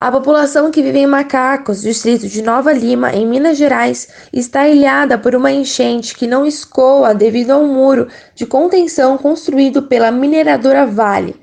A população que vive em Macacos, distrito de Nova Lima, em Minas Gerais, está ilhada por uma enchente que não escoa devido a um muro de contenção construído pela mineradora Vale.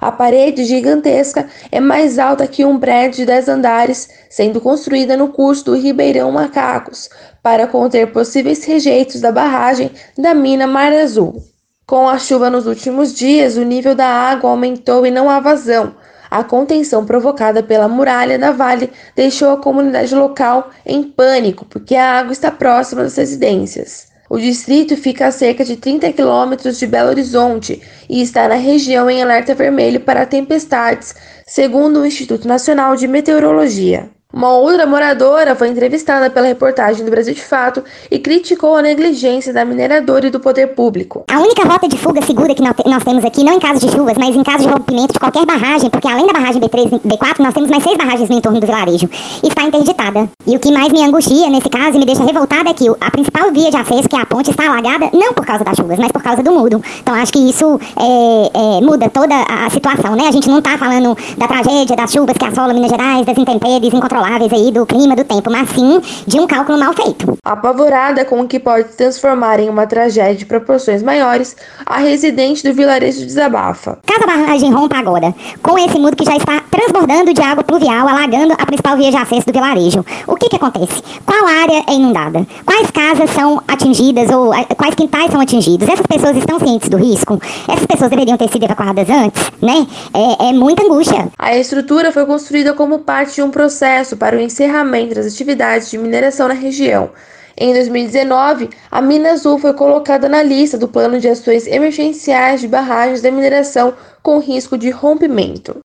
A parede gigantesca é mais alta que um prédio de 10 andares, sendo construída no curso do Ribeirão Macacos, para conter possíveis rejeitos da barragem da mina Mar Azul. Com a chuva nos últimos dias, o nível da água aumentou e não há vazão. A contenção provocada pela muralha da Vale deixou a comunidade local em pânico, porque a água está próxima das residências. O distrito fica a cerca de 30 quilômetros de Belo Horizonte e está na região em alerta vermelho para tempestades, segundo o Instituto Nacional de Meteorologia. Uma outra moradora foi entrevistada pela reportagem do Brasil de Fato e criticou a negligência da mineradora e do poder público. A única rota de fuga segura que nós temos aqui, não em caso de chuvas, mas em caso de rompimento de qualquer barragem, porque além da barragem B3 e B4, nós temos mais seis barragens no entorno do vilarejo, está interditada. E o que mais me angustia nesse caso e me deixa revoltada é que a principal via de acesso, que é a ponte, está alagada não por causa das chuvas, mas por causa do muro. Então acho que isso é, é, muda toda a situação, né? A gente não está falando da tragédia, das chuvas que assolam Minas Gerais, das intempéries incontroláveis controláveis aí do clima, do tempo, mas sim de um cálculo mal feito. Apavorada com o que pode se transformar em uma tragédia de proporções maiores, a residente do vilarejo desabafa. Caso a barragem rompa agora, com esse muro que já está transbordando de água pluvial, alagando a principal via de acesso do vilarejo, o que que acontece? Qual área é inundada? Quais casas são atingidas ou eh, quais quintais são atingidos? Essas pessoas estão cientes do risco? Essas pessoas deveriam ter sido evacuadas antes, né? É, é muita angústia. A estrutura foi construída como parte de um processo para o encerramento das atividades de mineração na região. Em 2019, a Mina Azul foi colocada na lista do Plano de Ações Emergenciais de Barragens da Mineração com risco de rompimento.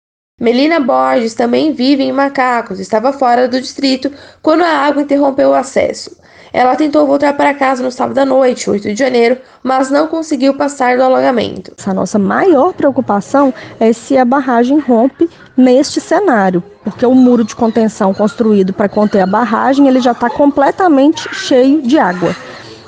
Melina Borges também vive em Macacos, estava fora do distrito quando a água interrompeu o acesso. Ela tentou voltar para casa no sábado à noite, 8 de janeiro, mas não conseguiu passar do alagamento. A nossa maior preocupação é se a barragem rompe neste cenário, porque o muro de contenção construído para conter a barragem ele já está completamente cheio de água.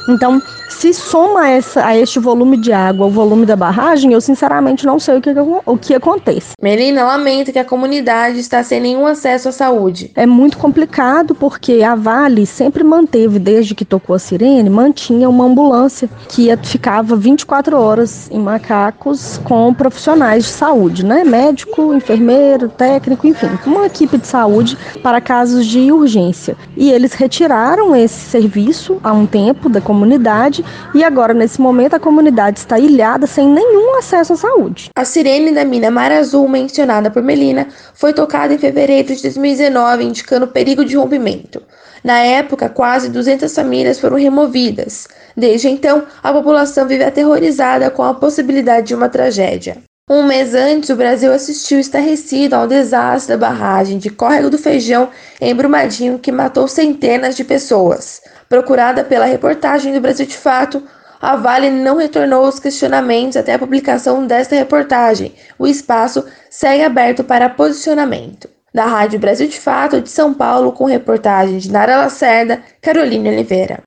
Então, se soma essa, a este volume de água o volume da barragem, eu sinceramente não sei o que, o que acontece. Melina lamenta que a comunidade está sem nenhum acesso à saúde. É muito complicado porque a Vale sempre manteve, desde que tocou a sirene, mantinha uma ambulância que ficava 24 horas em Macacos com profissionais de saúde, né? Médico, enfermeiro, técnico, enfim, uma equipe de saúde para casos de urgência. E eles retiraram esse serviço há um tempo da comunidade e agora, nesse momento, a comunidade está ilhada sem nenhum acesso à saúde. A sirene da mina Mar Azul, mencionada por Melina, foi tocada em fevereiro de 2019, indicando perigo de rompimento. Na época, quase 200 famílias foram removidas. Desde então, a população vive aterrorizada com a possibilidade de uma tragédia. Um mês antes, o Brasil assistiu estarrecido ao desastre da barragem de Córrego do Feijão em Brumadinho que matou centenas de pessoas. Procurada pela reportagem do Brasil de Fato, a Vale não retornou os questionamentos até a publicação desta reportagem. O espaço segue aberto para posicionamento. Da Rádio Brasil de Fato de São Paulo, com reportagem de Nara Lacerda, Carolina Oliveira.